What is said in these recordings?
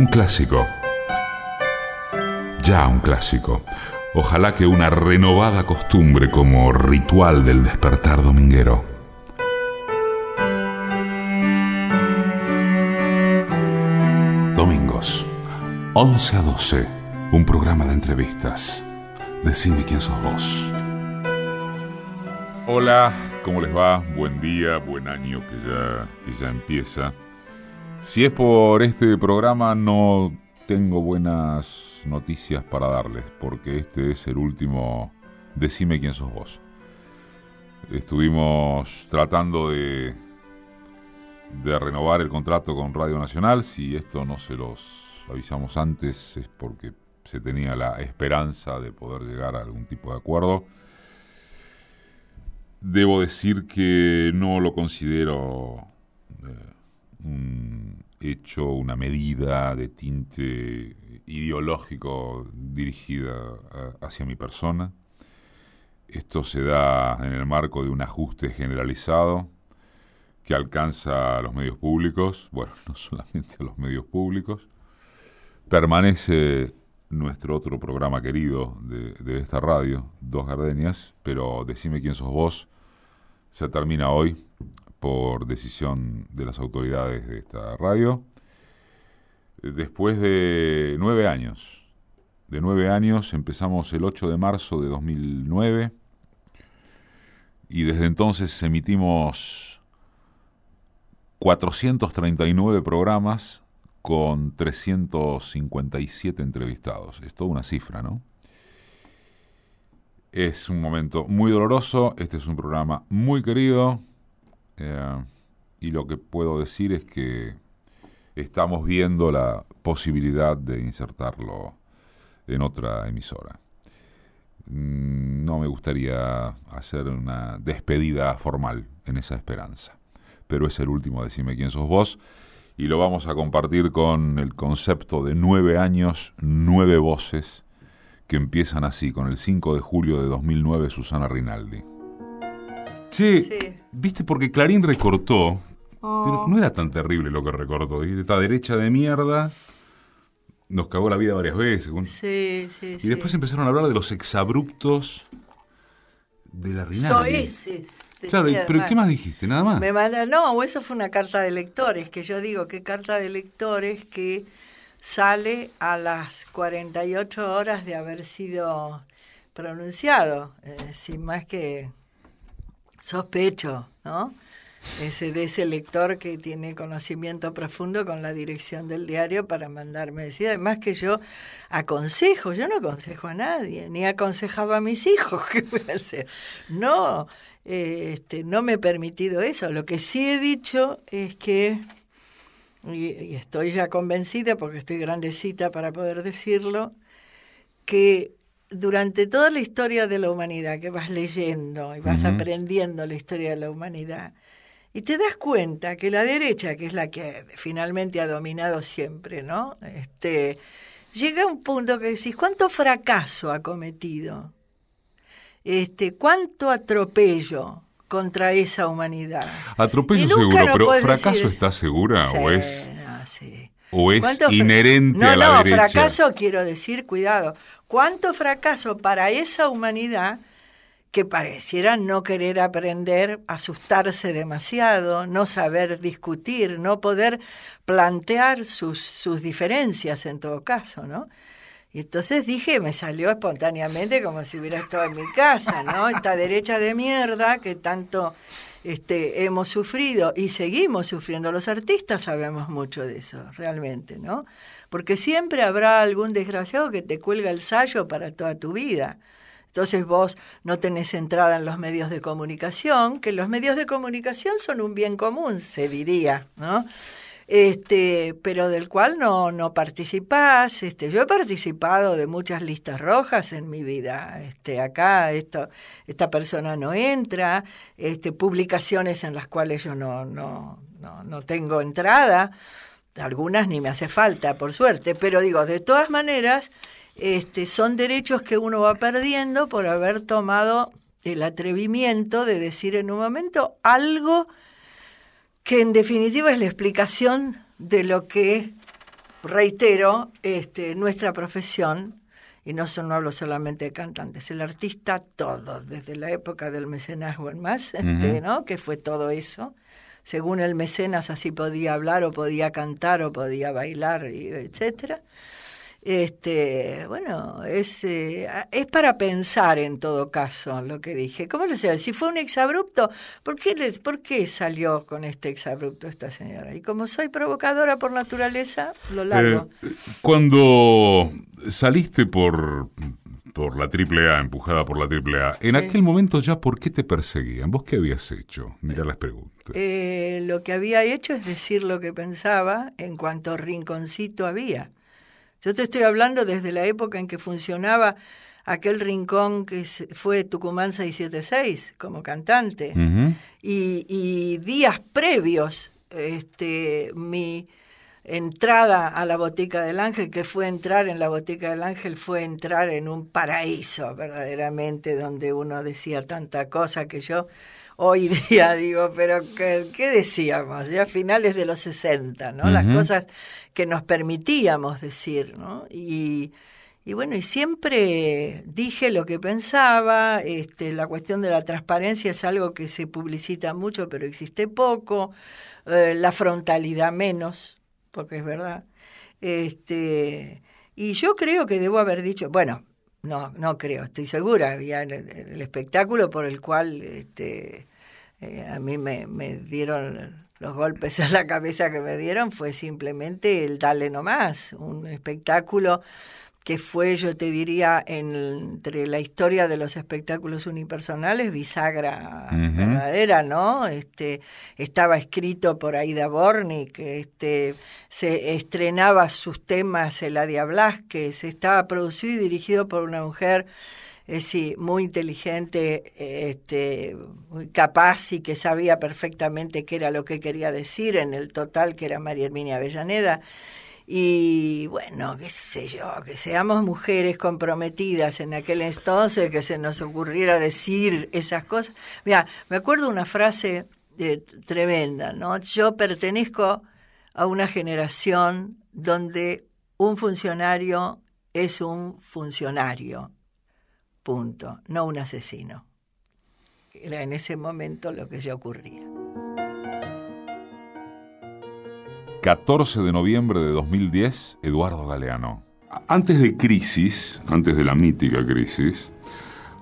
Un clásico. Ya un clásico. Ojalá que una renovada costumbre como ritual del despertar dominguero. Domingos, 11 a 12, un programa de entrevistas. Decime quién sos vos. Hola, ¿cómo les va? Buen día, buen año que ya, que ya empieza. Si es por este programa, no tengo buenas noticias para darles, porque este es el último Decime quién sos vos. Estuvimos tratando de, de renovar el contrato con Radio Nacional. Si esto no se los avisamos antes, es porque se tenía la esperanza de poder llegar a algún tipo de acuerdo. Debo decir que no lo considero eh, un hecho, una medida de tinte ideológico dirigida hacia mi persona. Esto se da en el marco de un ajuste generalizado que alcanza a los medios públicos, bueno, no solamente a los medios públicos. Permanece nuestro otro programa querido de, de esta radio, Dos Gardenias, pero decime quién sos vos, se termina hoy por decisión de las autoridades de esta radio. Después de nueve años, de nueve años empezamos el 8 de marzo de 2009 y desde entonces emitimos 439 programas con 357 entrevistados. Es toda una cifra, ¿no? Es un momento muy doloroso, este es un programa muy querido, eh, y lo que puedo decir es que estamos viendo la posibilidad de insertarlo en otra emisora. Mm, no me gustaría hacer una despedida formal en esa esperanza, pero es el último Decime quién sos vos y lo vamos a compartir con el concepto de nueve años, nueve voces que empiezan así, con el 5 de julio de 2009 Susana Rinaldi. Sí. viste, porque Clarín recortó, oh. no era tan terrible lo que recortó. Esta derecha de mierda nos cagó la vida varias veces. Sí, sí, y después empezaron a hablar de los exabruptos de la Rinaldi. Claro, pero ¿qué más dijiste? Nada más. Me no, eso fue una carta de lectores, que yo digo que carta de lectores que sale a las 48 horas de haber sido pronunciado, eh, sin más que sospecho, ¿no? Ese, de ese lector que tiene conocimiento profundo con la dirección del diario para mandarme decir. Además que yo aconsejo, yo no aconsejo a nadie, ni he aconsejado a mis hijos, ¿qué voy a hacer? No, eh, este, no me he permitido eso. Lo que sí he dicho es que, y estoy ya convencida porque estoy grandecita para poder decirlo, que durante toda la historia de la humanidad que vas leyendo y vas aprendiendo la historia de la humanidad, y te das cuenta que la derecha, que es la que finalmente ha dominado siempre, ¿no? Este, llega a un punto que decís, ¿cuánto fracaso ha cometido? Este, ¿Cuánto atropello contra esa humanidad? Atropello seguro, pero ¿fracaso está segura o es...? ¿O es inherente a la derecha? No, fracaso quiero decir, cuidado, cuánto fracaso para esa humanidad que pareciera no querer aprender, asustarse demasiado, no saber discutir, no poder plantear sus, sus diferencias en todo caso, ¿no? Y entonces dije, me salió espontáneamente como si hubiera estado en mi casa, ¿no? Esta derecha de mierda que tanto este, hemos sufrido y seguimos sufriendo. Los artistas sabemos mucho de eso, realmente, ¿no? Porque siempre habrá algún desgraciado que te cuelga el sallo para toda tu vida. Entonces vos no tenés entrada en los medios de comunicación, que los medios de comunicación son un bien común, se diría, ¿no? este, pero del cual no, no participás. Este, yo he participado de muchas listas rojas en mi vida. Este, acá esto, esta persona no entra, este, publicaciones en las cuales yo no, no, no, no tengo entrada. Algunas ni me hace falta, por suerte, pero digo, de todas maneras, este, son derechos que uno va perdiendo por haber tomado el atrevimiento de decir en un momento algo que en definitiva es la explicación de lo que reitero, este, nuestra profesión, y no, no hablo solamente de cantantes, el artista todo, desde la época del mecenazgo en más, este, ¿no? que fue todo eso. Según el mecenas así podía hablar o podía cantar o podía bailar, etcétera. Este, bueno, es, eh, es para pensar en todo caso lo que dije. ¿Cómo lo sé? Si fue un exabrupto, ¿por qué, les, ¿por qué salió con este exabrupto esta señora? Y como soy provocadora por naturaleza, lo largo. Eh, cuando saliste por, por la AAA, empujada por la AAA, en aquel momento ya, ¿por qué te perseguían? ¿Vos qué habías hecho? Mira las preguntas. Eh, lo que había hecho es decir lo que pensaba en cuanto rinconcito había. Yo te estoy hablando desde la época en que funcionaba aquel rincón que fue Tucumán 676 como cantante. y, días previos, este, mi entrada a la Botica del Ángel, que fue entrar en la Botica del Ángel, fue entrar en un paraíso verdaderamente, donde uno decía tanta cosa que yo hoy día digo, pero ¿qué, decíamos? Ya finales de los 60, ¿no? Las cosas que nos permitíamos decir, ¿no? Y, y, bueno, y siempre dije lo que pensaba, este, la cuestión de la transparencia es algo que se publicita mucho, pero existe poco, eh, la frontalidad menos, porque es verdad. Este, y yo creo que debo haber dicho, bueno, no, no creo, estoy segura, el, espectáculo por el cual este, eh, a mí me, me, dieron los golpes en la cabeza que me dieron, fue simplemente el Dale Nomás, un espectáculo que fue, yo te diría, entre la historia de los espectáculos unipersonales, bisagra verdadera, ¿no? Este, estaba escrito por Aida Bornik, este, se estrenaba sus temas Eladia Blasquez, estaba producido y dirigido por una mujer es sí, muy inteligente, este, muy capaz y que sabía perfectamente qué era lo que quería decir en el total, que era María Herminia Avellaneda. Y bueno, qué sé yo, que seamos mujeres comprometidas en aquel entonces, que se nos ocurriera decir esas cosas. Mira, me acuerdo una frase eh, tremenda, ¿no? Yo pertenezco a una generación donde un funcionario es un funcionario punto, no un asesino. Era en ese momento lo que ya ocurría. 14 de noviembre de 2010, Eduardo Galeano. Antes de Crisis, antes de la mítica Crisis,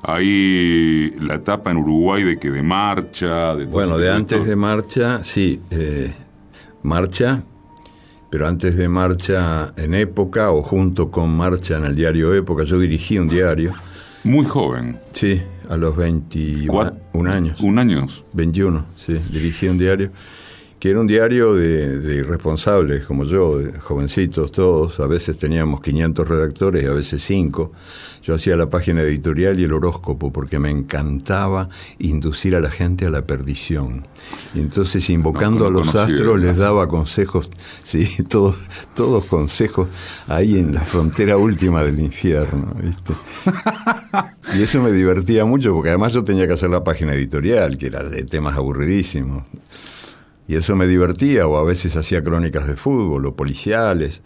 hay la etapa en Uruguay de que de marcha... De bueno, de antes de marcha, sí, eh, marcha, pero antes de marcha en época o junto con marcha en el diario Época, yo dirigí un diario muy joven. Sí, a los 21 años. ¿Un años? 21, sí. Dirigí un diario que era un diario de, irresponsables como yo, de jovencitos todos, a veces teníamos 500 redactores y a veces 5. Yo hacía la página editorial y el horóscopo porque me encantaba inducir a la gente a la perdición. Y entonces invocando a los astros les daba consejos, sí, todos, todos consejos ahí en la frontera última del infierno. ¿viste? Y eso me divertía mucho porque además yo tenía que hacer la página editorial, que era de temas aburridísimos. Y eso me divertía, o a veces hacía crónicas de fútbol o policiales.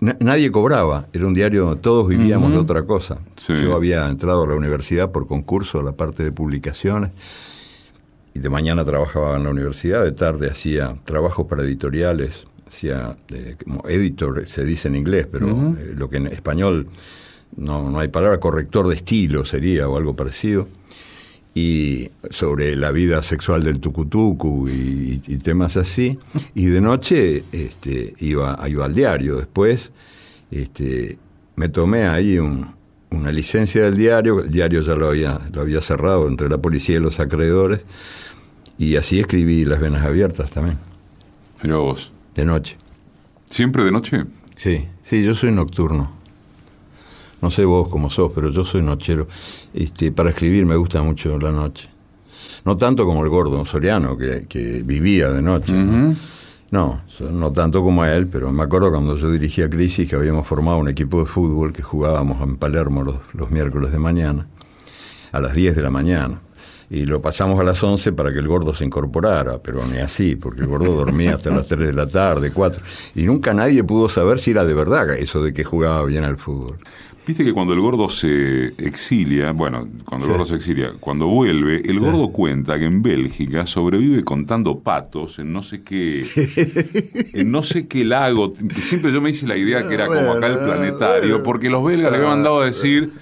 nadie cobraba, era un diario donde todos vivíamos de otra cosa. Yo había entrado a la universidad por concurso a la parte de publicaciones y de mañana trabajaba en la universidad, de tarde hacía trabajos para editoriales, hacía eh, como editor, se dice en inglés, pero eh, lo que en español no, no hay palabra, corrector de estilo sería o algo parecido y sobre la vida sexual del tucutucu y, y, temas así. Y de noche este, iba, iba al diario. Después este, me tomé ahí una licencia del diario. El diario ya lo había, lo había cerrado entre la policía y los acreedores. Y así escribí Las Venas Abiertas también. Pero vos. De noche. ¿Siempre de noche? Sí, sí, yo soy nocturno. No sé vos cómo sos, pero yo soy nochero. Este, para escribir me gusta mucho la noche. No tanto como el gordo Soriano, que, que vivía de noche. ¿no? ¿no? tanto como él, pero me acuerdo cuando yo dirigía Crisis que habíamos formado un equipo de fútbol que jugábamos en Palermo los, los miércoles de mañana, a las 10 de la mañana. y lo pasamos a las 11 para que el gordo se incorporara, pero ni así, porque el gordo dormía hasta las 3 de la tarde, 4, y nunca nadie pudo saber si era de verdad eso de que jugaba bien al fútbol. Viste que cuando el gordo se exilia, bueno, cuando el gordo se exilia, cuando vuelve, el gordo cuenta que en Bélgica sobrevive contando patos en no sé qué, en no sé qué lago. Siempre yo me hice la idea que era como acá el planetario, porque los belgas le habían mandado a decir,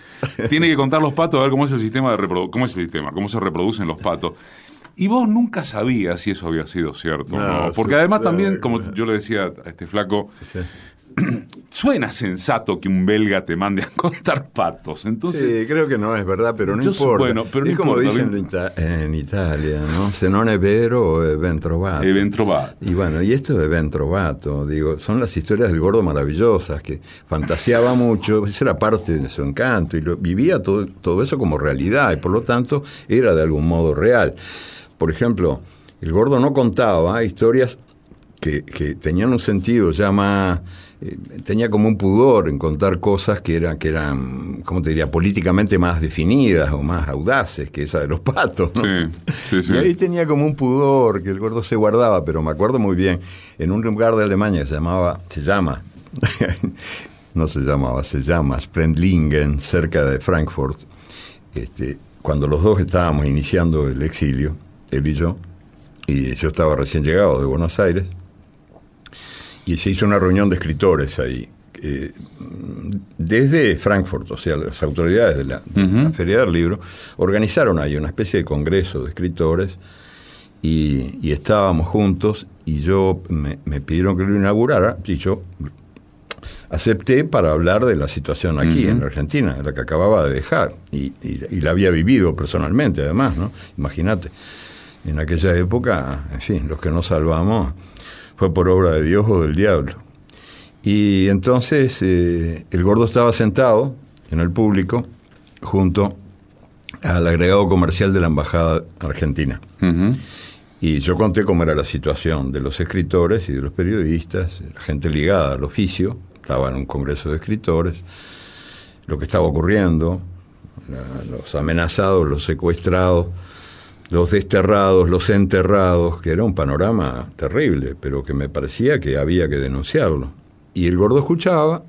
tiene que contar los patos a ver cómo es el sistema de cómo es el sistema, cómo se reproducen los patos. Y vos nunca sabías si eso había sido cierto no, Porque además también, como yo le decía a este flaco, suena sensato que un belga te mande a contar patos. Entonces, sí, creo que no es verdad, pero no importa. Bueno, pero es como dicen en Italia, ¿no? Se non è vero, è ben trovato. È ben trovato. Y bueno, y esto de ben trovato, digo, son las historias del gordo maravillosas, que fantaseaba mucho, esa era parte de su encanto, y lo, vivía todo, todo eso como realidad, y por lo tanto era de algún modo real. Por ejemplo, el gordo no contaba historias que, que tenían un sentido ya más eh, tenía como un pudor en contar cosas que eran, que eran, ¿cómo te diría?, políticamente más definidas o más audaces que esa de los patos. ¿no? Y ahí tenía como un pudor que el gordo se guardaba, pero me acuerdo muy bien, en un lugar de Alemania se llamaba, se llama, no se llamaba, se llama Sprendlingen, cerca de Frankfurt, este, cuando los dos estábamos iniciando el exilio, él y yo, y yo estaba recién llegado de Buenos Aires, y se hizo una reunión de escritores ahí. Eh, desde Frankfurt, o sea, las autoridades de la, Feria del Libro, organizaron ahí una especie de congreso de escritores y, estábamos juntos y yo me, pidieron que lo inaugurara y yo acepté para hablar de la situación aquí en Argentina, la que acababa de dejar y, y, la había vivido personalmente además, ¿no? Imagínate, en aquella época, en fin, los que nos salvamos fue por obra de Dios o del diablo. Y entonces eh, el gordo estaba sentado en el público junto al agregado comercial de la Embajada Argentina. Y yo conté cómo era la situación de los escritores y de los periodistas, la gente ligada al oficio, estaba en un congreso de escritores, lo que estaba ocurriendo, los amenazados, los secuestrados, los desterrados, los enterrados, que era un panorama terrible, pero que me parecía que había que denunciarlo. Y el gordo escuchaba,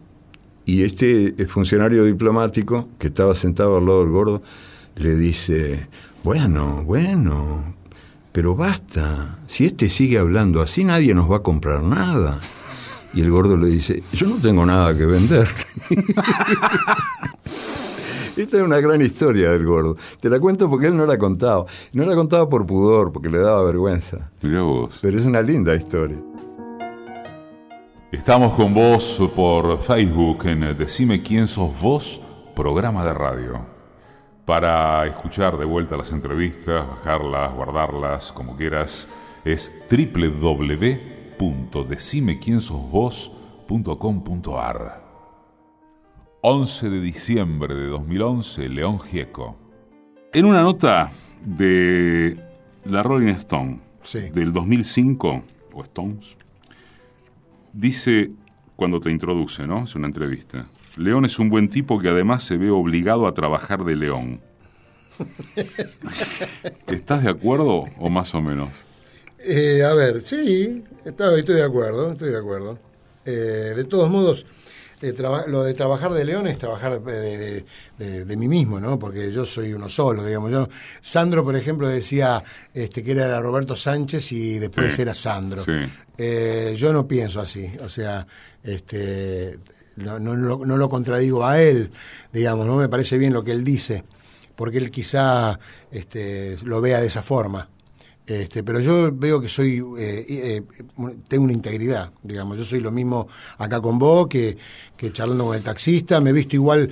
y este funcionario diplomático que estaba sentado al lado del gordo le dice, bueno, bueno, pero basta, si este sigue hablando así nadie nos va a comprar nada. Y el gordo le dice, yo no tengo nada que vender. Esta es una gran historia del gordo. Te la cuento porque él no la contado. No la contaba por pudor, porque le daba vergüenza. Pero es una linda historia. Estamos con vos por Facebook en Decime quién sos vos, programa de radio. Para escuchar de vuelta las entrevistas, bajarlas, guardarlas, como quieras, es www.decimequiensosvos.com.ar. 11 de diciembre de 2011, León Gieco. En una nota de la Rolling Stone del 2005, o Stones, dice cuando te introduce, ¿no? Es una entrevista. León es un buen tipo que además se ve obligado a trabajar de león. ¿Estás de acuerdo o más o menos? Eh, a ver, sí, estoy, de acuerdo, estoy de acuerdo. Eh, de todos modos, lo de trabajar de León es trabajar de, mí mismo, ¿no? Porque yo soy uno solo, digamos. Yo, Sandro, por ejemplo, decía este, que era Roberto Sánchez y después era Sandro. Eh, yo no pienso así, o sea, este, no, no, no, lo contradigo a él, digamos, no me parece bien lo que él dice, porque él quizá este, lo vea de esa forma. Este, pero yo veo que soy, eh, eh, tengo una integridad, digamos. Yo soy lo mismo acá con vos que, que charlando con el taxista. Me he visto igual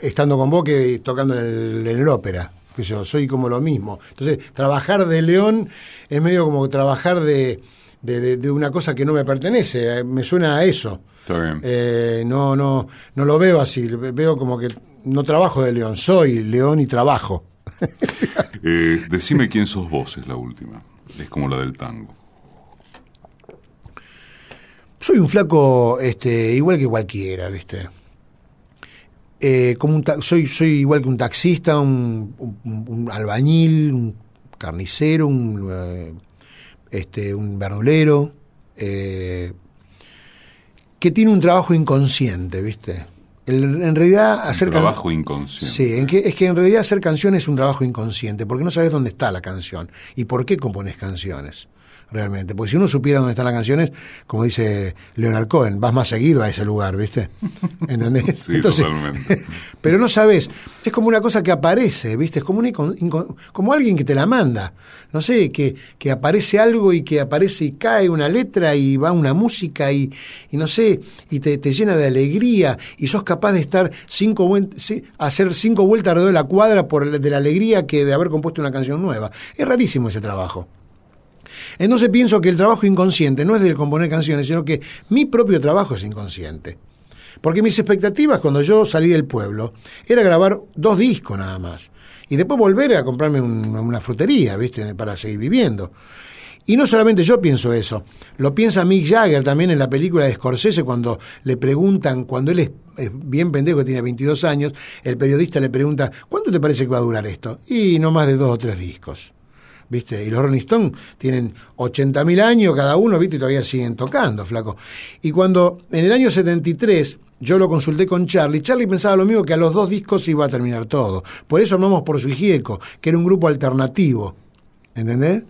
estando con vos que tocando en el, ópera. Que yo soy como lo mismo. Entonces, trabajar de león es medio como trabajar de, de, una cosa que no me pertenece. Eh, me suena a eso. Está bien. no, no, no lo veo así. Veo como que no trabajo de león. Soy león y trabajo. Eh, decime quién sos vos, es la última. Es como la del tango. Soy un flaco este, igual que cualquiera, ¿viste? eh, como un soy, soy igual que un taxista, un, un- un albañil, un carnicero, un, eh, este, un verdulero, eh, que tiene un trabajo inconsciente, ¿viste? El- en realidad hacer can- trabajo inconsciente. Sí, en que, es que en realidad hacer canciones es un trabajo inconsciente, porque no sabes dónde está la canción y por qué compones canciones, realmente. Porque si uno supiera dónde están las canciones, como dice Leonard Cohen, vas más seguido a ese lugar, ¿viste? ¿Entendés? Sí, totalmente. pero no sabes, es como una cosa que aparece, ¿viste? Es como, un como alguien que te la manda. No sé, que, que aparece algo y que aparece y cae una letra y va una música y, y no sé, y te, te llena de alegría y sos capaz de estar cinco hacer cinco vueltas alrededor de la cuadra por de la alegría que de haber compuesto una canción nueva. Es rarísimo ese trabajo. Entonces pienso que el trabajo inconsciente no es de componer canciones, sino que mi propio trabajo es inconsciente. Porque mis expectativas cuando yo salí del pueblo era grabar dos discos nada más. Y después volver a comprarme un- una frutería, ¿viste? Para seguir viviendo. Y no solamente yo pienso eso, lo piensa Mick Jagger también en la película de Scorsese cuando le preguntan, cuando él es, es bien pendejo, tiene 22 años, el periodista le pregunta, ¿cuánto te parece que va a durar esto? Y no más de dos o tres discos. ¿Viste? Y los Rolling Stones tienen 80.000 años cada uno, ¿viste? Y todavía siguen tocando, flaco. Y cuando en el año 73 yo lo consulté con Charlie, Charlie pensaba lo mismo que a los dos discos iba a terminar todo. Por eso armamos por su Gieco, que era un grupo alternativo. ¿Entendés?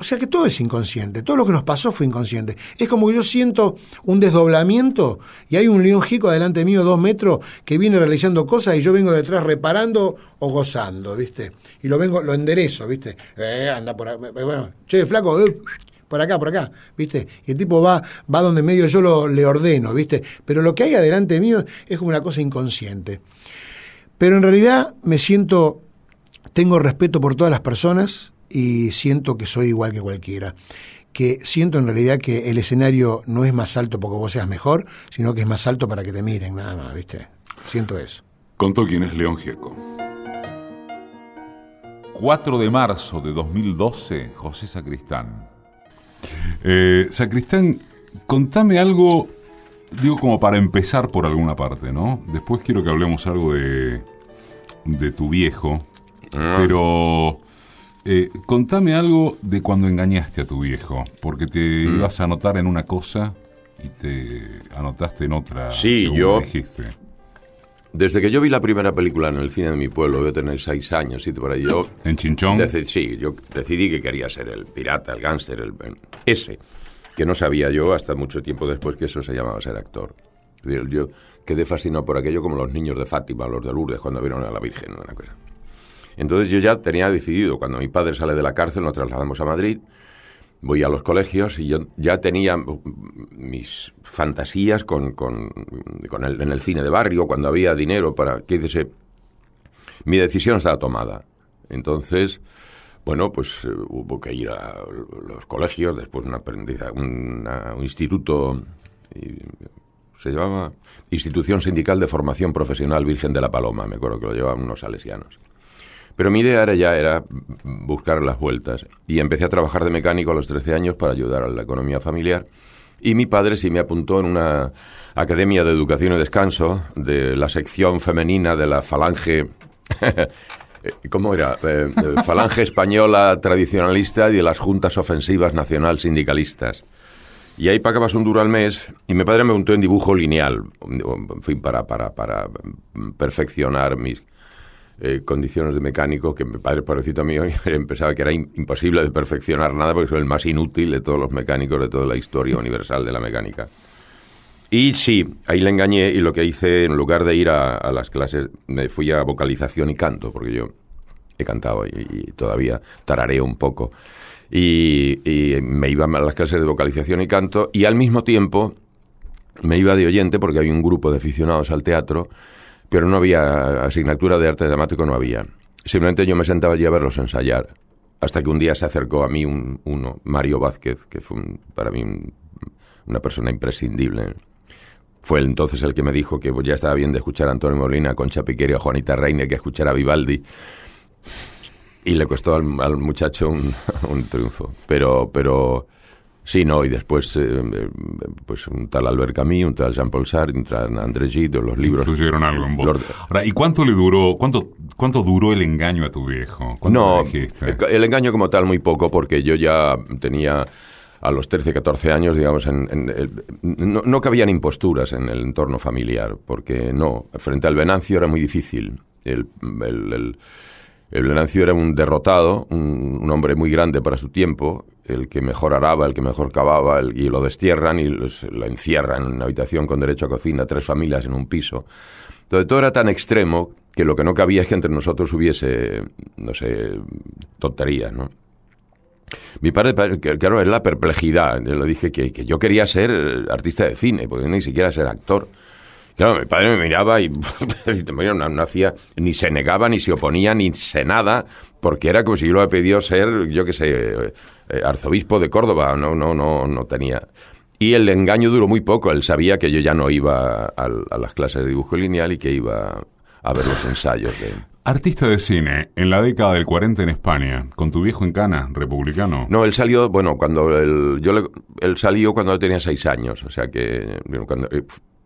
O sea que todo es inconsciente, todo lo que nos pasó fue inconsciente. Es como que yo siento un desdoblamiento y hay un león jico adelante mío, dos metros, que viene realizando cosas y yo vengo detrás reparando o gozando, ¿viste? Y lo vengo, lo enderezo, ¿viste? Eh, anda por acá, bueno, che, flaco, eh, por acá, por acá, ¿viste? Y el tipo va, va donde medio yo lo, le ordeno, ¿viste? Pero lo que hay adelante mío es como una cosa inconsciente. Pero en realidad me siento, tengo respeto por todas las personas y siento que soy igual que cualquiera. Que siento en realidad que el escenario no es más alto porque vos seas mejor, sino que es más alto para que te miren, nada más, ¿viste? Siento eso. Contó quién es León Gieco. 4 de marzo de 2012, José Sacristán. Eh, Sacristán, contame algo, digo como para empezar por alguna parte, ¿no? Después quiero que hablemos algo de, de tu viejo, pero eh, contame algo de cuando engañaste a tu viejo, porque te ibas a anotar en una cosa y te anotaste en otra. Sí, yo- dijiste. Desde que yo vi la primera película en el cine de mi pueblo, voy a tener seis años, y por ahí yo... En Chinchón. sí, yo decidí que quería ser el pirata, el gángster, el, ese, que no sabía yo hasta mucho tiempo después que eso se llamaba ser actor. Yo quedé fascinado por aquello como los niños de Fátima, los de Lourdes, cuando vieron a la Virgen, una cosa. Entonces yo ya tenía decidido, cuando mi padre sale de la cárcel, nos trasladamos a Madrid, voy a los colegios y yo ya tenía mis fantasías con, con, con el, en el cine de barrio, cuando había dinero para... que dice, mi decisión estaba tomada. Entonces, bueno, pues eh, hubo que ir a los colegios, después un aprendizaje, una- un instituto, se llamaba Institución Sindical de Formación Profesional Virgen de la Paloma, me acuerdo que lo llevaban unos salesianos. Pero mi idea era ya era buscar las vueltas y empecé a trabajar de mecánico a los 13 años para ayudar a la economía familiar y mi padre sí me apuntó en una academia de educación y descanso de la sección femenina de la falange ¿Cómo era? Eh, eh, falange española tradicionalista y de las juntas ofensivas nacional sindicalistas. Y ahí pagabas un duro al mes y mi padre me preguntó en dibujo lineal, en fin, para, para, para perfeccionar mis eh, condiciones de mecánico, que mi padre, pobrecito mío, pensaba que era im- imposible de perfeccionar nada porque soy el más inútil de todos los mecánicos de toda la historia universal de la mecánica. Y sí, ahí le engañé y lo que hice, en lugar de ir a, a las clases, me fui a vocalización y canto, porque yo he cantado y, y todavía tarareo un poco. Y, y me iba a las clases de vocalización y canto y al mismo tiempo me iba de oyente porque había un grupo de aficionados al teatro, pero no había asignatura de arte dramático, no había. Simplemente yo me sentaba allí a verlos ensayar, hasta que un día se acercó a mí un, uno, Mario Vázquez, que fue para mí un- una persona imprescindible. Fue entonces el que me dijo que ya estaba bien de escuchar a Antonio Molina, Concha Piqueri o Juanita Reine que escuchar a Vivaldi. Y le costó al, al muchacho un, un triunfo. Pero, pero Sí, no, y después, eh, eh, pues un tal Albert Camus, un tal Jean-Paul Sartre, un tal André Gide, los libros. Influyeron algo en vos. Ahora, ¿y cuánto le duró, cuánto, cuánto duró el engaño a tu viejo? ¿Cuánto No, dijiste? el, engaño como tal muy poco, porque yo ya tenía a los 13, 14 años, digamos, en, en no, no cabían imposturas en el entorno familiar, porque no, frente al Venancio era muy difícil. El, el, el- el Venancio era un derrotado, un, un hombre muy grande para su tiempo, el que mejor araba, el que mejor cavaba, el- y lo destierran y lo encierran en una habitación con derecho a cocina, tres familias en un piso. Entonces todo era tan extremo que lo que no cabía es que entre nosotros hubiese, no sé, tonterías, ¿no? Mi padre, claro, es la perplejidad. Yo le dije que, que yo quería ser eh, artista de cine, porque ni siquiera ser actor. Claro, mi padre me miraba y no, no hacía, ni se negaba, ni se oponía, ni se nada, porque era como si yo le hubiera pedido ser, yo qué sé, eh, arzobispo de Córdoba. No, no, no, no tenía. Y el engaño duró muy poco. Él sabía que yo ya no iba a, las clases de dibujo lineal y que iba a ver los ensayos de... Artista de cine, en la década del 40 en España, con tu viejo en Cana, republicano. No, él salió, bueno, cuando él, yo le- él salió cuando yo tenía seis años, o sea que cuando eh,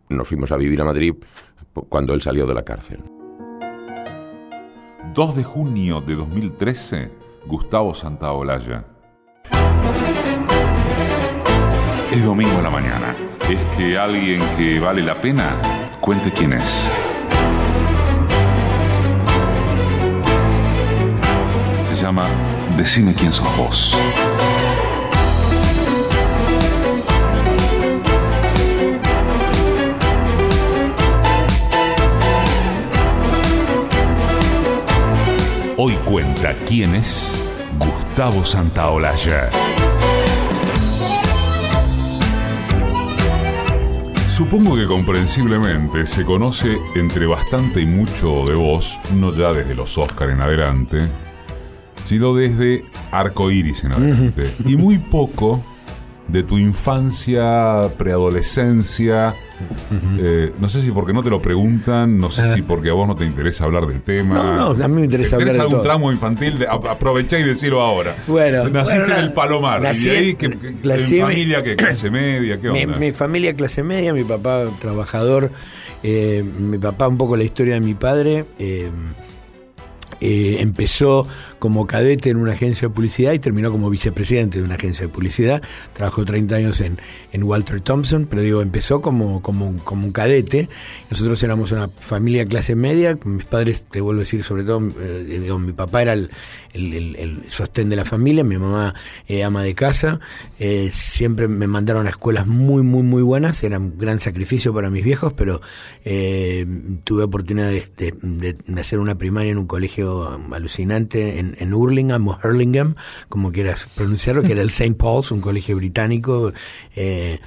nos fuimos a vivir a Madrid cuando él salió de la cárcel. 2 de junio de 2013, Gustavo Santaolalla. Es domingo en la mañana. Es que alguien que vale la pena cuente quién es. Se llama Decime quién sos vos. Hoy cuenta quién es Gustavo Santaolalla. Supongo que comprensiblemente se conoce entre bastante y mucho de vos, no ya desde los Oscar en adelante, sino desde Arco Iris en adelante. y muy poco de tu infancia, preadolescencia. eh, no sé si porque no te lo preguntan, no sé si porque a vos no te interesa hablar del tema. No, no, a mí me interesa ¿Tenés hablar de algún todo. tramo infantil? De, aprovechá y decilo ahora. Bueno, Naciste bueno, en el Palomar. nací y ahí, que, en familia, que clase media? ¿Qué Mi, onda? mi familia clase media, mi papá trabajador, eh, mi papá un poco la historia de mi padre. eh, eh, empezó como cadete en una agencia de publicidad y terminó como vicepresidente de una agencia de publicidad. Trabajó 30 años en, en Walter Thompson, pero digo, empezó como, como, como un cadete. Nosotros éramos una familia clase media. Mis padres, te vuelvo a decir, sobre todo, eh, digo, mi papá era el, sostén de la familia, mi mamá eh, ama de casa. Eh, siempre me mandaron a escuelas muy, muy, muy buenas. Era un gran sacrificio para mis viejos, pero tuve oportunidad de- de- de hacer una primaria en un colegio alucinante en, en Hurlingham o Hurlingham, como quieras pronunciarlo, que era el St. Paul's, un colegio británico. eh,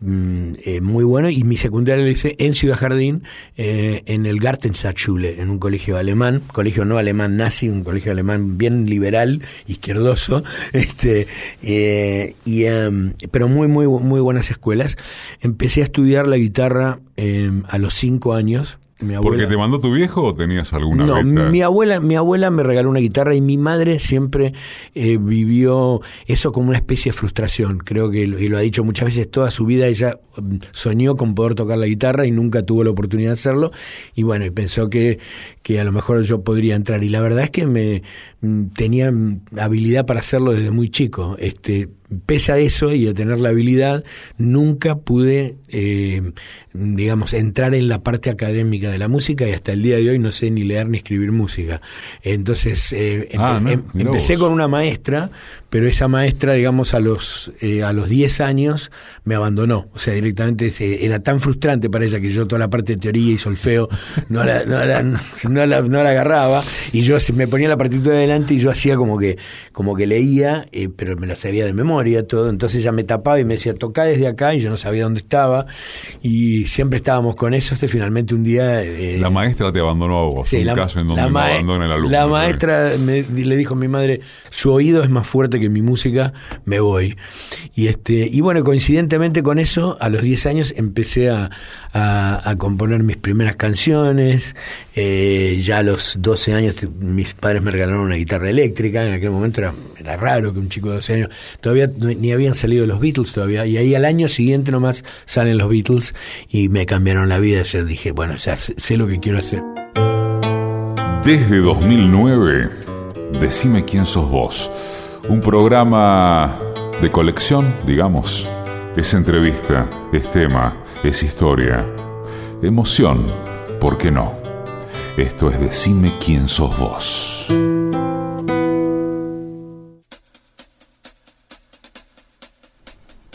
mm, eh, muy bueno y mi secundaria la hice en Ciudad Jardín eh, en el Gartenstadtschule en un colegio alemán colegio no alemán nazi un colegio alemán bien liberal izquierdoso este eh, y em, pero muy muy muy buenas escuelas empecé a estudiar la guitarra em, a los cinco años mi ¿Porque te mandó tu viejo o tenías alguna no, beta? mi abuela, mi abuela me regaló una guitarra y mi madre siempre eh, vivió eso como una especie de frustración. Creo que, y lo ha dicho muchas veces, toda su vida ella mm, soñó con poder tocar la guitarra y nunca tuvo la oportunidad de hacerlo. Y bueno, y pensó que, que a lo mejor yo podría entrar. Y la verdad es que me mm, tenía mm, habilidad para hacerlo desde muy chico. Este, pese a eso y a tener la habilidad, nunca pude, eh, digamos, entrar en la parte académica de la música y hasta el día de hoy no sé ni leer ni escribir música. Entonces, eh, Ah, no, em- empecé con una maestra, pero esa maestra, digamos, a los, eh, a los 10 años me abandonó. O sea, directamente se- era tan frustrante para ella que yo toda la parte de teoría y solfeo no la, no la, no la, no la agarraba y yo me ponía la partitura delante y yo hacía como que, como que leía, eh, pero me la sabía de memoria todo. Entonces ella me tapaba y me decía, toca desde acá y yo no sabía dónde estaba y siempre estábamos con eso. Este finalmente un día... eh, La maestra te abandonó a vos. Sí, un la, caso en donde la mae- abandona el alumno. la maestra me- le dijo a mi madre, su oído es más fuerte que mi música, me voy. Y este, y bueno, coincidentemente con eso, a los 10 años empecé a, a, componer mis primeras canciones. Eh, ya a los 12 años mis padres me regalaron una guitarra eléctrica. En aquel momento era, raro que un chico de 12 años, todavía ni habían salido los Beatles todavía. Y ahí al año siguiente nomás salen los Beatles y me cambiaron la vida. Yo dije, bueno, ya sé lo que quiero hacer. Desde 2009, Decime quién sos vos. Un programa de colección, digamos. Es entrevista, es tema, es historia. Emoción, ¿por qué no? Esto es Decime quién sos vos.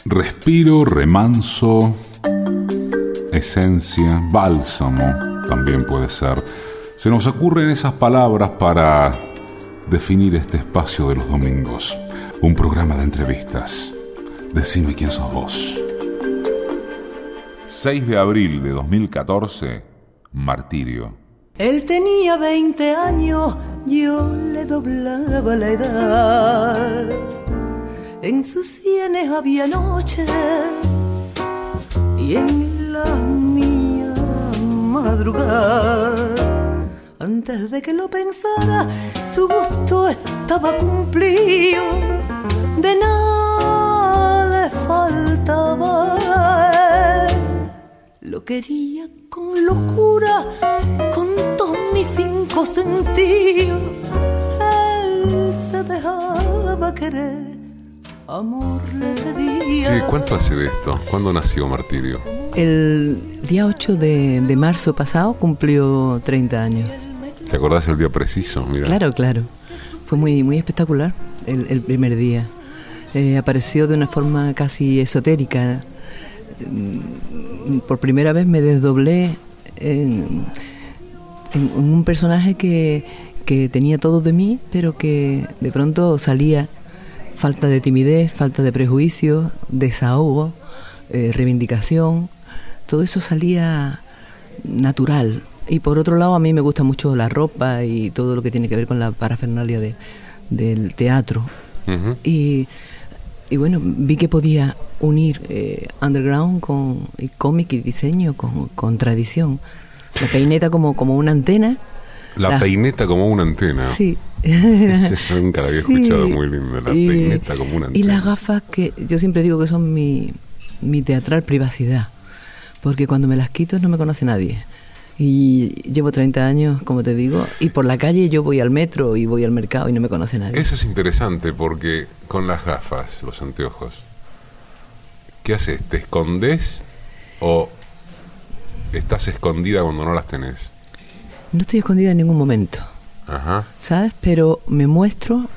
Respiro, remanso, esencia, bálsamo, también puede ser se nos ocurren esas palabras para definir este espacio de los domingos. Un programa de entrevistas. Decime quién sos vos. 6 de abril de 2014, Martirio. Él tenía 20 años, yo le doblaba la edad. En sus sienes había noche y en la mía madrugada antes de que lo pensara, su gusto estaba cumplido, de nada le faltaba. Lo quería con locura, con todos mis cinco sentidos. Él se dejaba querer, amor le pedía. Sí, ¿cuánto hace de esto? ¿Cuándo nació Martirio? El día 8 de, de marzo pasado cumplió 30 años. ¿Te acordás el día preciso? Claro, claro. Fue muy, muy espectacular el, primer día. Eh, apareció de una forma casi esotérica. Mm, por primera vez me desdoblé en, un personaje que, tenía todo de mí, pero que de pronto salía falta de timidez, falta de prejuicio, desahogo, eh, reivindicación. Todo eso salía natural, y por otro lado, a mí me gusta mucho la ropa y todo lo que tiene que ver con la parafernalia de, del teatro. y, y, bueno, vi que podía unir eh, underground con cómic y diseño con, con, tradición. La peineta como, como una antena. La, peineta como una antena. Sí. Nunca la había escuchado muy linda, la peineta como una antena. Y las gafas que yo siempre digo que son mi, mi teatral privacidad, porque cuando me las quito no me conoce nadie. Y llevo 30 años, como te digo, y por la calle yo voy al metro y voy al mercado y no me conoce nadie. Eso es interesante porque con las gafas, los anteojos, ¿qué haces? ¿Te escondes o estás escondida cuando no las tenés? No estoy escondida en ningún momento. Ajá. ¿Sabes? Pero me muestro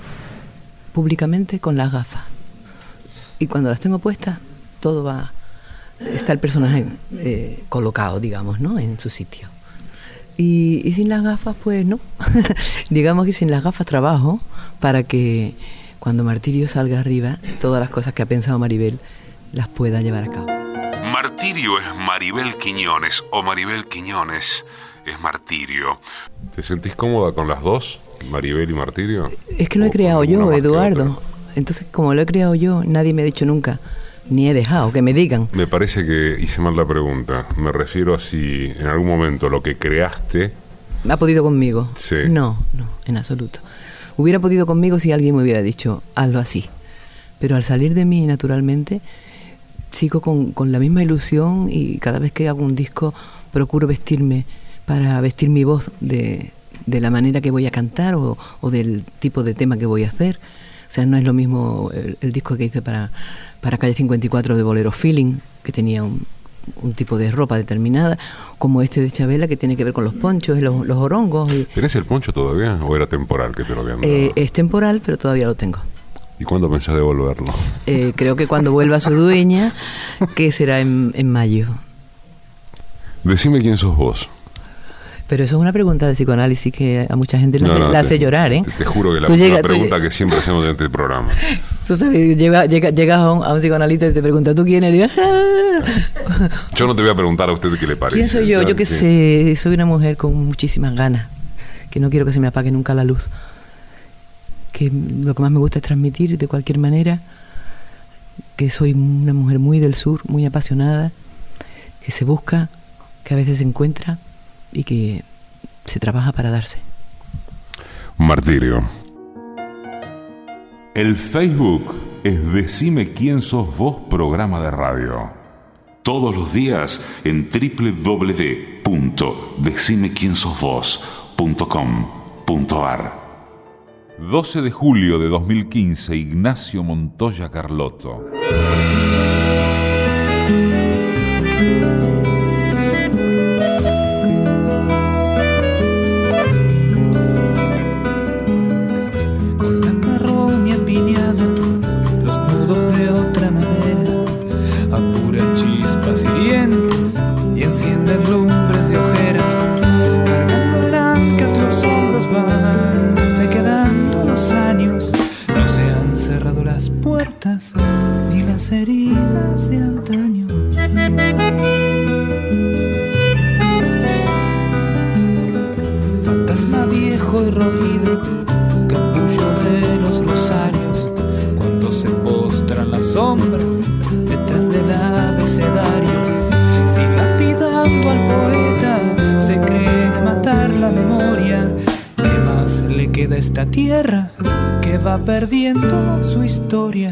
públicamente con las gafas. Y cuando las tengo puestas, todo va está el personaje eh, colocado, digamos, ¿no? En su sitio. Y, sin las gafas, pues no. digamos que sin las gafas trabajo para que cuando Martirio salga arriba, todas las cosas que ha pensado Maribel las pueda llevar a cabo. Martirio es Maribel Quiñones o Maribel Quiñones es Martirio. ¿Te sentís cómoda con las dos, Maribel y Martirio? Es que lo he creado yo, Eduardo. Entonces, como lo he creado yo, nadie me ha dicho nunca, ni he dejado que me digan. Me parece que hice mal la pregunta. Me refiero a si en algún momento lo que creaste... ¿Ha podido conmigo? Sí. No, no, en absoluto. Hubiera podido conmigo si alguien me hubiera dicho, hazlo así. Pero al salir de mí naturalmente, sigo con, con la misma ilusión y cada vez que hago un disco procuro vestirme para vestir mi voz de, de la manera que voy a cantar o, o, del tipo de tema que voy a hacer. O sea, no es lo mismo el disco que hice para para calle 54 de Bolero Feeling, que tenía un, tipo de ropa determinada, como este de Chabela, que tiene que ver con los ponchos, los, los orongos. Y, ¿Tienes el poncho todavía o era temporal que te lo habían dado? Eh, es temporal, pero todavía lo tengo. ¿Y cuándo pensás devolverlo? Eh, creo que cuando vuelva su dueña, que será en, en mayo. Decime quién sos vos. Pero eso es una pregunta de psicoanálisis que a mucha gente la, hace llorar, ¿eh? Te, juro que la, pregunta que siempre hacemos en este programa. Tú sabes, llega, llegas a un, a un, psicoanalista y te pregunta, ¿tú quién eres? yo no te voy a preguntar a usted qué le parece. ¿Quién soy yo? Yo qué sé, soy una mujer con muchísimas ganas, que no quiero que se me apague nunca la luz, que lo que más me gusta es transmitir de cualquier manera, que soy una mujer muy del sur, muy apasionada, que se busca, que a veces se encuentra y que se trabaja para darse. Martirio. El Facebook es Decime quién sos vos programa de radio. Todos los días en www.decimequiensosvos.com.ar 12 de julio de 2015, Ignacio Montoya Carlotto. Esta tierra que va perdiendo su historia?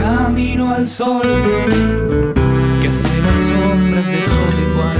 Camino al sol que hace las sombras de todo igual.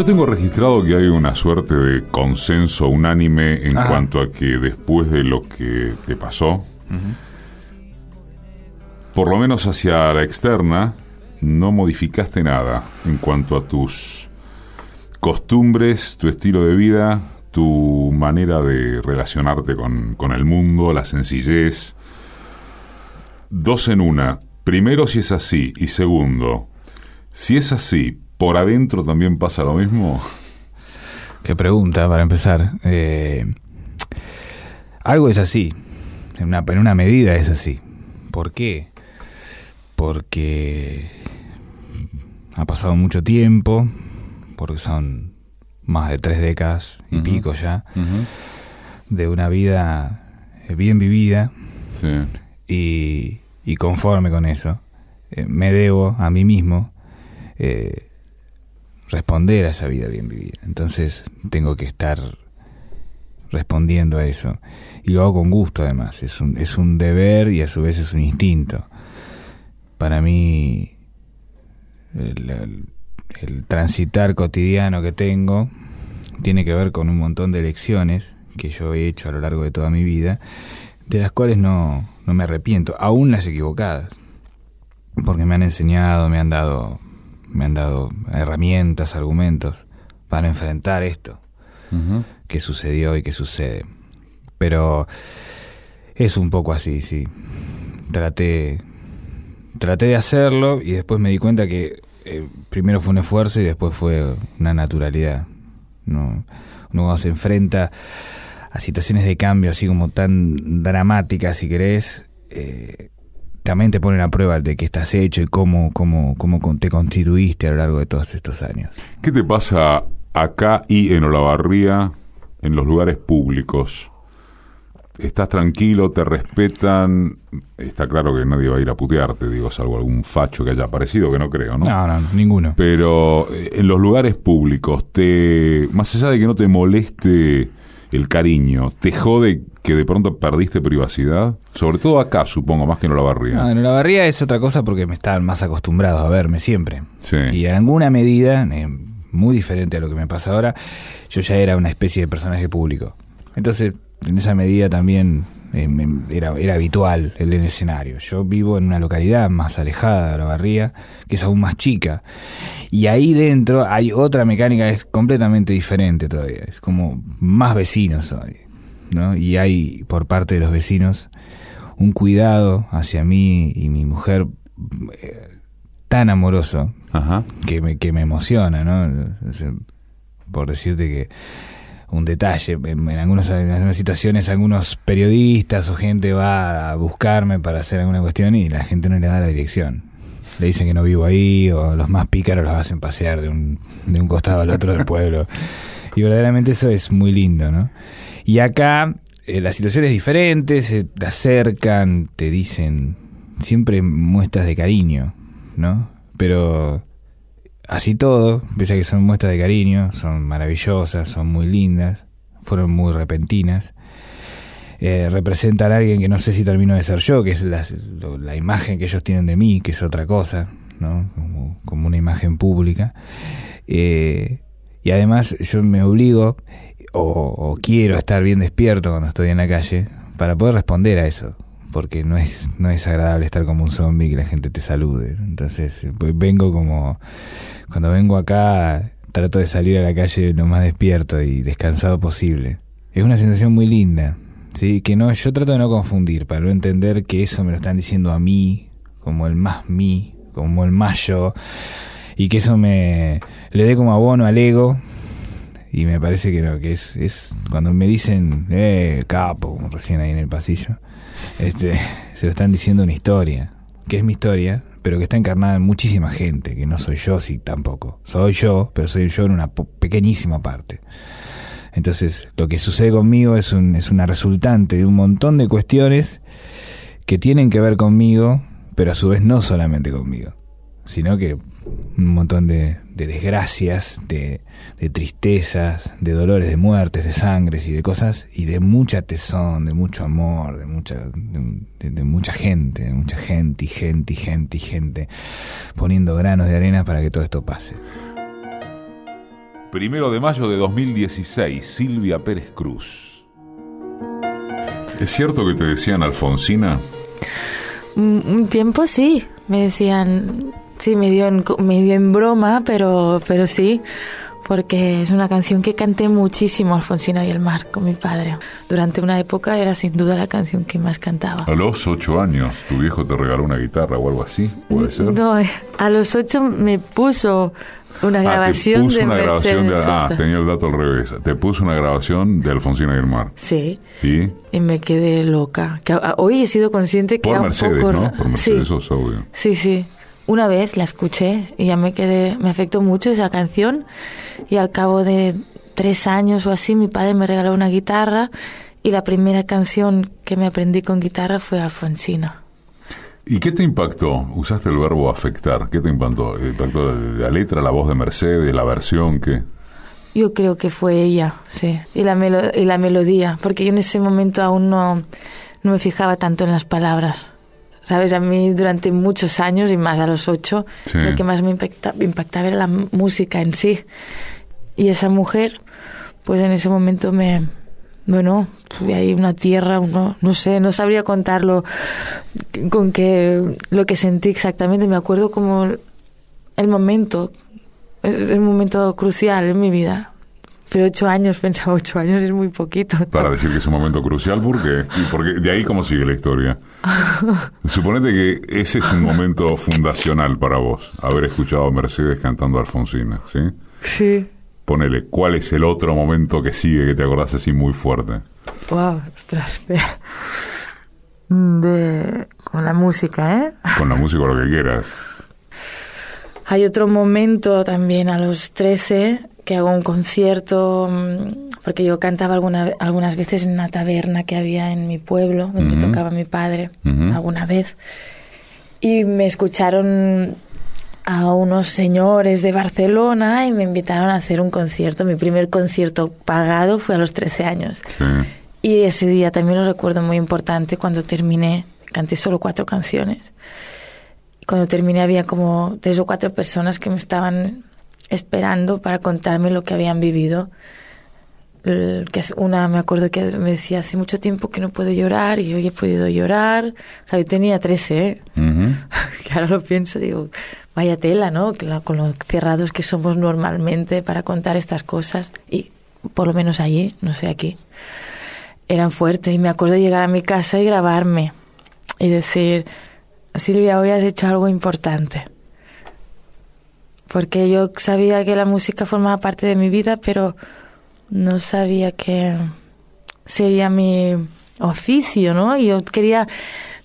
Yo tengo registrado que hay una suerte de consenso unánime en Ajá. cuanto a que después de lo que te pasó, por lo menos hacia la externa, no modificaste nada en cuanto a tus costumbres, tu estilo de vida, tu manera de relacionarte con, con el mundo, la sencillez. Dos en una. Primero, si es así. Y segundo, si es así, ¿por adentro también pasa lo mismo? Qué pregunta para empezar. Eh, algo es así. En una, en una medida es así. ¿Por qué? Porque ha pasado mucho tiempo, porque son más de tres décadas y pico ya, de una vida bien vivida Sí. y, y conforme con eso. eh, me debo a mí mismo eh, responder a esa vida bien vivida. Entonces tengo que estar respondiendo a eso. Y lo hago con gusto además. Es un, es un deber y a su vez es un instinto. Para mí el, el- transitar cotidiano que tengo tiene que ver con un montón de lecciones que yo he hecho a lo largo de toda mi vida, de las cuales no, no me arrepiento, aún las equivocadas, porque me han enseñado, me han dado, me han dado herramientas, argumentos para enfrentar esto que sucedió y que sucede. Pero es un poco así, sí. Traté, traté de hacerlo y después me di cuenta que eh, primero fue un esfuerzo y después fue una naturalidad. No, uno cuando se enfrenta a situaciones de cambio así como tan dramáticas, si querés, eh, también te ponen a prueba de qué estás hecho y cómo, cómo, cómo te constituiste a lo largo de todos estos años. ¿Qué te pasa acá y en Olavarría, en los lugares públicos? ¿Estás tranquilo? ¿Te respetan? Está claro que nadie va a ir a putearte, digo, salvo algún facho que haya aparecido, que no creo, ¿no? No, no, ninguno. Pero eh, en los lugares públicos, te más allá de que no te moleste el cariño, ¿te jode que de pronto perdiste privacidad? Sobre todo acá, supongo, más que en Olavarría. No, en la barría es otra cosa porque me están más acostumbrados a verme siempre. Sí. Y en alguna medida, eh, muy diferente a lo que me pasa ahora, yo ya era una especie de personaje público. Entonces, en esa medida también eh, era, era habitual el en escenario. Yo vivo en una localidad más alejada de la barría, que es aún más chica. Y ahí dentro hay otra mecánica que es completamente diferente todavía. Es como más vecinos hoy. ¿No? Y hay por parte de los vecinos un cuidado hacia mí y mi mujer eh, tan amoroso Ajá. que me, que me emociona, ¿no? O sea, Por decirte que un detalle, en, en algunas, en algunas situaciones algunos periodistas o gente va a buscarme para hacer alguna cuestión y la gente no le da la dirección. Le dicen que no vivo ahí o los más pícaros los hacen pasear de un, de un costado al otro del pueblo. Y verdaderamente eso es muy lindo, ¿no? Y acá eh, la situación es diferente, se te acercan, te dicen siempre muestras de cariño, ¿no? Pero así todo, pese a que son muestras de cariño, son maravillosas, son muy lindas, fueron muy repentinas. Eh, representan a alguien que no sé si termino de ser yo, que es la imagen que ellos tienen de mí, que es otra cosa, ¿no? Como, como una imagen pública. Eh, y además yo me obligo o, quiero estar bien despierto cuando estoy en la calle para poder responder a eso. Porque no es, no es agradable estar como un zombie y que la gente te salude. Entonces, pues, vengo como. Cuando vengo acá, trato de salir a la calle lo más despierto y descansado posible. Es una sensación muy linda. ¿sí? Que no, yo trato de no confundir, para no entender que eso me lo están diciendo a mí, como el más mí, como el más yo, y que eso me le dé como abono al ego. Y me parece que, no, que es, es cuando me dicen, eh, capo, recién ahí en el pasillo, este, se lo están diciendo una historia, que es mi historia, pero que está encarnada en muchísima gente, que no soy yo, sí, tampoco. Soy yo, pero soy yo en una pequeñísima parte. Entonces, lo que sucede conmigo es, un, es una resultante de un montón de cuestiones que tienen que ver conmigo, pero a su vez no solamente conmigo, sino que un montón de, de desgracias, de, de tristezas, de dolores, de muertes, de sangres y de cosas, y de mucha tesón, de mucho amor, de mucha, de, de- de mucha gente, de mucha gente y gente y gente y gente, poniendo granos de arena para que todo esto pase. Primero de mayo de 2016, Silvia Pérez Cruz. ¿Es cierto que te decían Alfonsina? Un, un tiempo sí, me decían, sí, medio en, medio en broma, pero, pero sí, porque es una canción que canté muchísimo Alfonsina y el mar con mi padre. Durante una época era sin duda la canción que más cantaba. A los ocho años, tu viejo te regaló una guitarra o algo así, ¿puede ser? No, a los ocho me puso una Ah, te grabación puso de una grabación de... Mercedes Ah, tenía el dato al revés. Te puso una grabación de Alfonsina y el mar. Sí, ¿Y? y me quedé loca. Que a- hoy he sido consciente que Por Mercedes, poco... ¿no? Por Mercedes sí, Sosa, obvio. Sí, sí. Una vez la escuché y ya me quedé, me afectó mucho esa canción y al cabo de tres años o así mi padre me regaló una guitarra y la primera canción que me aprendí con guitarra fue Alfonsina. ¿Y qué te impactó? Usaste el verbo afectar. ¿Qué te impactó? ¿Te impactó la letra, la voz de Mercedes, la versión? ¿Qué? Yo creo que fue ella, sí. Y la, melo- y la melodía, porque yo en ese momento aún no, no me fijaba tanto en las palabras. ¿Sabes? A mí durante muchos años y más a los ocho, Sí. lo que más me impacta- me impactaba era la música en sí. Y esa mujer, pues en ese momento me... Bueno, ahí una tierra, uno, no sé, no sabría contarlo con que lo que sentí exactamente. Me acuerdo como el momento, es un momento crucial en mi vida. Pero ocho años, pensaba ocho años es muy poquito. Para decir que es un momento crucial, ¿por qué? Y porque de ahí cómo sigue la historia. Suponete que ese es un momento fundacional para vos, haber escuchado a Mercedes cantando a Alfonsina, ¿sí? Sí. Ponele, ¿cuál es el otro momento que sigue que te acordás así muy fuerte? Wow, ostras, espera. De, con la música, ¿eh? Con la música lo que quieras. Hay otro momento también a los 13 que hago un concierto, mm, porque yo cantaba alguna, algunas veces en una taberna que había en mi pueblo, donde Ujú. tocaba mi padre, Ujú. alguna vez. Y me escucharon a unos señores de Barcelona y me invitaron a hacer un concierto. Mi primer concierto pagado fue a los 13 años. Y ese día también lo recuerdo muy importante cuando terminé, canté solo cuatro canciones. Y cuando terminé había como tres o cuatro personas que me estaban esperando para contarme lo que habían vivido. Que una me acuerdo que me decía hace mucho tiempo que no puedo llorar y hoy he podido llorar. Claro, yo tenía 13, ¿eh? que ahora lo pienso, digo, vaya tela, ¿no? Con lo cerrados que somos normalmente para contar estas cosas. Y por lo menos allí, no sé aquí, eran fuertes. Y me acuerdo de llegar a mi casa y grabarme y decir, Silvia, hoy has hecho algo importante. Porque yo sabía que la música formaba parte de mi vida, pero no sabía que sería mi oficio, ¿no? Yo quería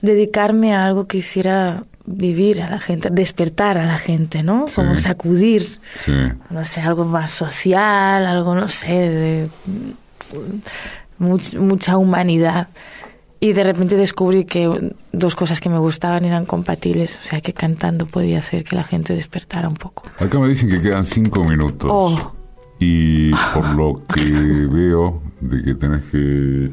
dedicarme a algo que hiciera vivir a la gente, despertar a la gente, ¿no? Sí. Como sacudir, Sí. no sé, algo más social, algo, no sé, de much- mucha humanidad. Y de repente descubrí que dos cosas que me gustaban eran compatibles, o sea que cantando podía hacer que la gente despertara un poco. Acá me dicen que quedan cinco minutos. Oh. Y por lo que veo de que tenés que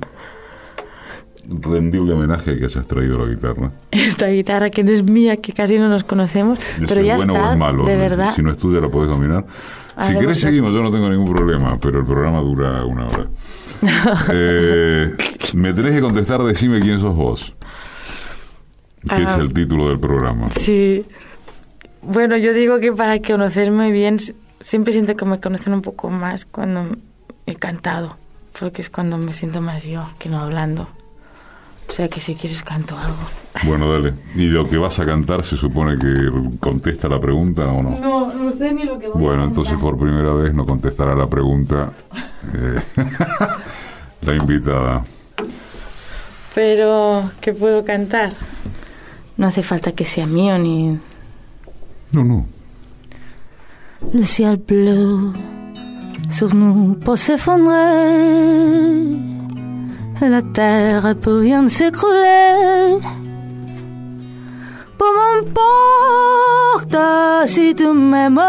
rendirle homenaje a que hayas traído la guitarra. Esta guitarra que no es mía, que casi no nos conocemos, Yo pero ya es bueno está, o es malo. de ¿no? verdad. Si no es tuya la podés dominar. Si querés verdad. seguimos, yo no tengo ningún problema, pero el programa dura una hora. Eh, me tenés que contestar, decime quién sos vos. Que es Ah. el título del programa. Sí. Bueno, yo digo que para conocerme bien, siempre siento que me conocen un poco más cuando he cantado, porque es cuando me siento más yo que no hablando. O sea que si quieres canto algo. Bueno, dale. ¿Y lo que vas a cantar se supone que contesta la pregunta o no? No, no sé ni lo que voy Bueno, entonces por primera vez no contestará la pregunta eh, la invitada. Pero, ¿qué puedo cantar? No hace falta que sea mío ni... No, no. Le ciel bleu sur nous peut s'effondrer. La terre peut bien s'écrouler. Peu m'importe si tu m'aimes.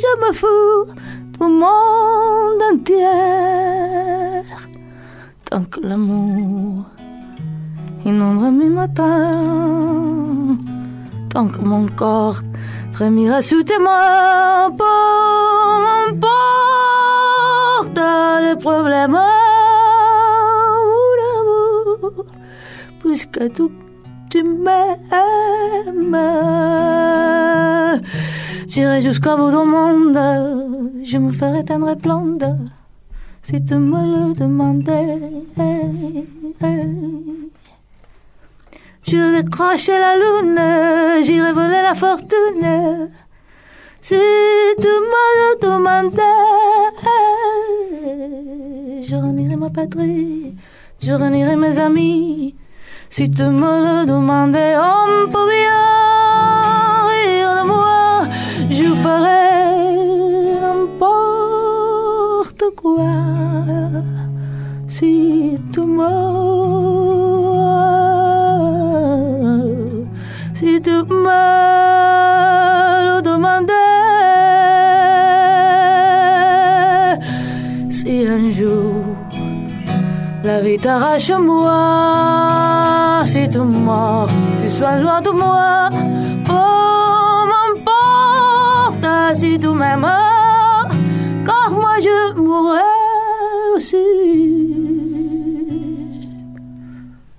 Je me fous du monde entier. Tant que l'amour inonde mes matins. Tant que mon corps frémira sous tes mains, peu m'importe amour, puisque tu, m'aimes. J'irai jusqu'au bout du monde, je me ferai tendre et blonde, si tu me le demandais. Je décrocherai la lune, j'irai voler la fortune. Si tu me demandais, je renierai ma patrie, je renierai mes amis. Si tu me le demandais, on peut bien rire de moi, je ferai n'importe quoi. Si tu me la vie t'arrache à moi, si tu mors, tu sois loin de moi, oh m'importe si tu m'aimes, car moi je mourrai aussi.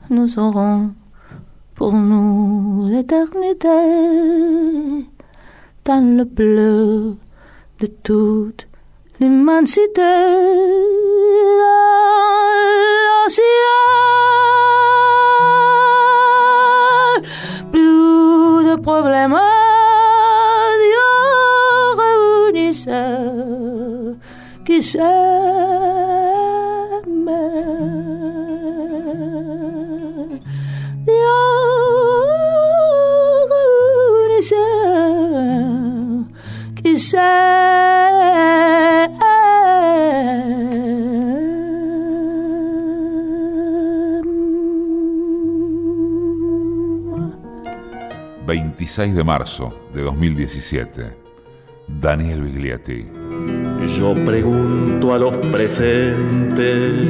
Nous aurons pour nous l'éternité dans le bleu de toute l'immensité Plus de problèmes, 26 de marzo de 2017. Daniel Biglietti. Yo pregunto a los presentes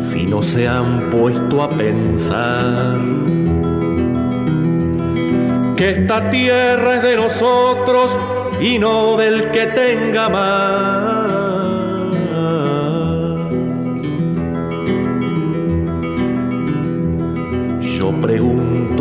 si no se han puesto a pensar que esta tierra es de nosotros y no del que tenga más. Yo pregunto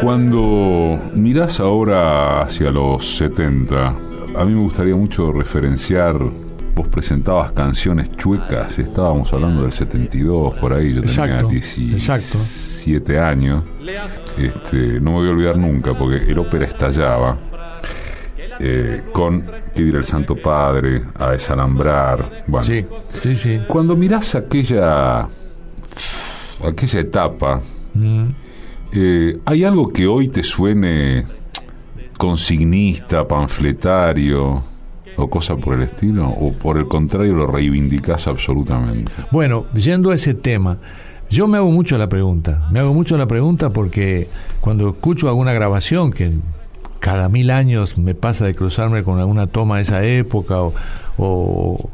Cuando mirás ahora hacia los 70, a mí me gustaría mucho referenciar, vos presentabas canciones chuecas, estábamos hablando del 72, por ahí yo tenía Exacto, 17 años, este, no me voy a olvidar nunca porque el ópera estallaba. eh, con pedir el Santo Padre, a desalambrar. Bueno, Sí, sí, sí. Cuando mirás aquella aquella etapa, Mm. Eh, ¿hay algo que hoy te suene consignista, panfletario o cosa por el estilo? ¿O por el contrario lo reivindicás absolutamente? Bueno, yendo a ese tema, yo me hago mucho la pregunta. Me hago mucho la pregunta porque cuando escucho alguna grabación que cada mil años me pasa de cruzarme con alguna toma de esa época o, o-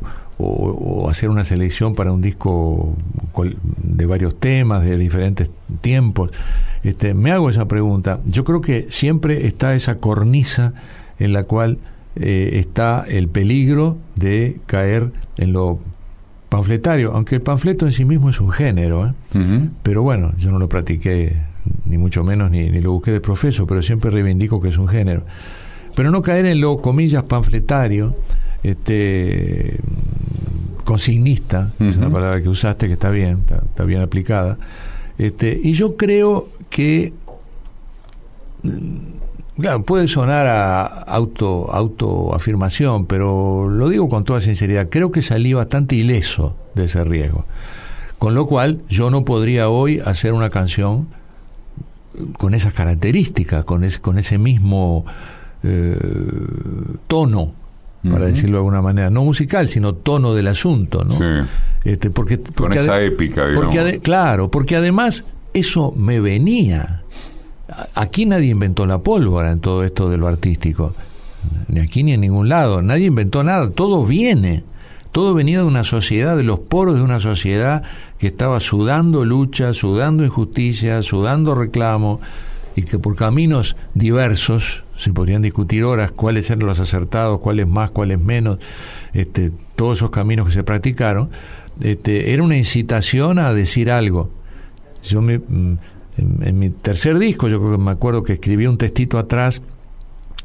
hacer una selección para un disco de varios temas, de diferentes tiempos, este, me hago esa pregunta. Yo creo que siempre está esa cornisa en la cual eh, está el peligro de caer en lo panfletario, aunque el panfleto en sí mismo es un género, ¿eh? pero bueno, yo no lo practiqué ni mucho menos ni, ni lo busqué de profeso, pero siempre reivindico que es un género. Pero no caer en lo, comillas, panfletario, este consignista, es una palabra que usaste que está bien, está, está bien aplicada. Este, y yo creo que mm, claro, puede sonar a auto autoafirmación, pero lo digo con toda sinceridad, creo que salí bastante ileso de ese riesgo. Con lo cual, yo no podría hoy hacer una canción con esas características, con ese, con ese mismo eh, tono, para decirlo de alguna manera, no musical, sino tono del asunto, ¿no? Sí. Este, porque, Con esa épica, digamos. porque ade- claro, porque además eso me venía. Aquí nadie inventó la pólvora en todo esto de lo artístico, ni aquí ni en ningún lado. Nadie inventó nada, todo viene. Todo venía de una sociedad, de los poros de una sociedad que estaba sudando lucha, sudando injusticia, sudando reclamo, y que por caminos diversos, se podrían discutir horas cuáles eran los acertados, cuáles más, cuáles menos, este, todos esos caminos que se practicaron, este, era una incitación a decir algo. Yo me- mm, en, mi tercer disco, yo creo que me acuerdo que escribí un textito atrás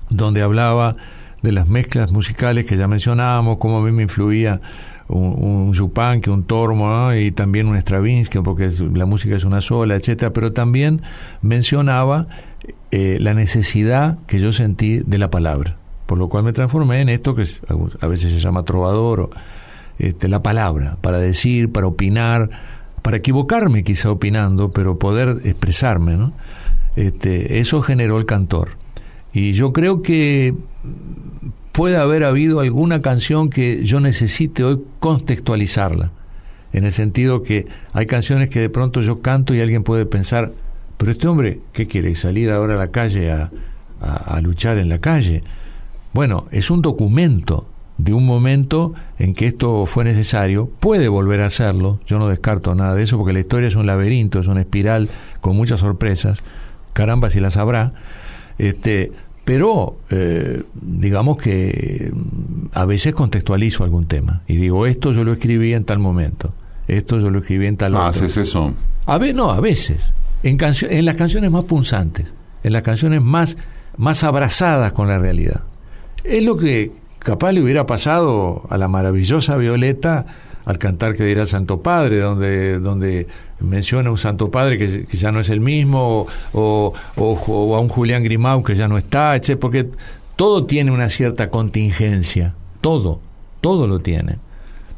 donde hablaba de las mezclas musicales que ya mencionábamos, cómo a mí me influía un, un Chopin, que un Tormo y también un Stravinsky, porque la música es una sola, etcétera, pero también mencionaba eh, la necesidad que yo sentí de la palabra, por lo cual me transformé en esto que a veces se llama trovador, este, la palabra, para decir, para opinar, para equivocarme quizá opinando, pero poder expresarme, ¿no? Este, eso generó el cantor. Y yo creo que puede haber habido alguna canción que yo necesite hoy contextualizarla. En el sentido que hay canciones que de pronto yo canto y alguien puede pensar, pero este hombre, ¿qué quiere? ¿Salir ahora a la calle a, a- a luchar en la calle? Bueno, es un documento de un momento en que esto fue necesario, puede volver a hacerlo, yo no descarto nada de eso porque la historia es un laberinto, es una espiral con muchas sorpresas, caramba si las habrá, este, pero eh, digamos que mm, a veces contextualizo algún tema y digo, esto yo lo escribí en tal momento, esto yo lo escribí en tal Ah, otro. haces eso. A ver, no, a veces. En, en las canciones más punzantes, en las canciones más, más abrazadas con la realidad. Es lo que capaz le hubiera pasado a la maravillosa Violeta al cantar que dirá Santo Padre, donde, donde menciona un Santo Padre que, ya no es el mismo, o, o- o a un Julián Grimau que ya no está, etc. Porque todo tiene una cierta contingencia, todo, todo lo tiene.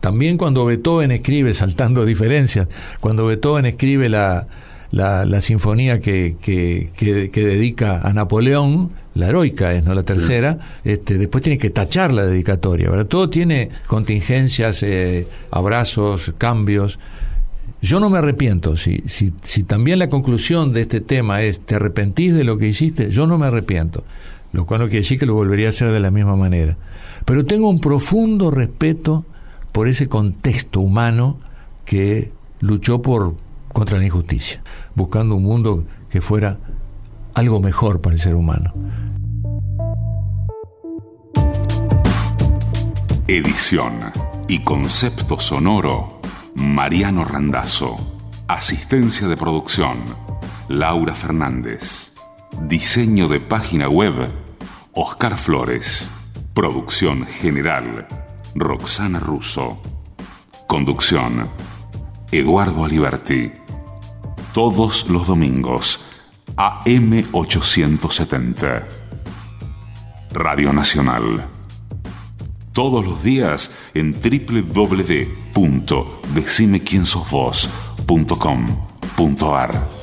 También cuando Beethoven escribe, saltando diferencias, cuando Beethoven escribe la, la, la sinfonía que, que, que- que dedica a Napoleón, la heroica es, ¿no? La tercera, este, después tiene que tachar la dedicatoria, ¿verdad? Todo tiene contingencias, eh, abrazos, cambios. Yo no me arrepiento. Si, si, si también la conclusión de este tema es te arrepentís de lo que hiciste, yo no me arrepiento. Lo cual no quiere decir que lo volvería a hacer de la misma manera. Pero tengo un profundo respeto por ese contexto humano que luchó por contra la injusticia, buscando un mundo que fuera algo mejor para el ser humano. Edición y concepto sonoro, Mariano Randazzo. Asistencia de producción, Laura Fernández. Diseño de página web, Oscar Flores. Producción general, Roxana Russo. Conducción, Eduardo Aliberti. Todos los domingos, AM870. Radio Nacional. Todos los días en www.decimequiensosvos.com.ar.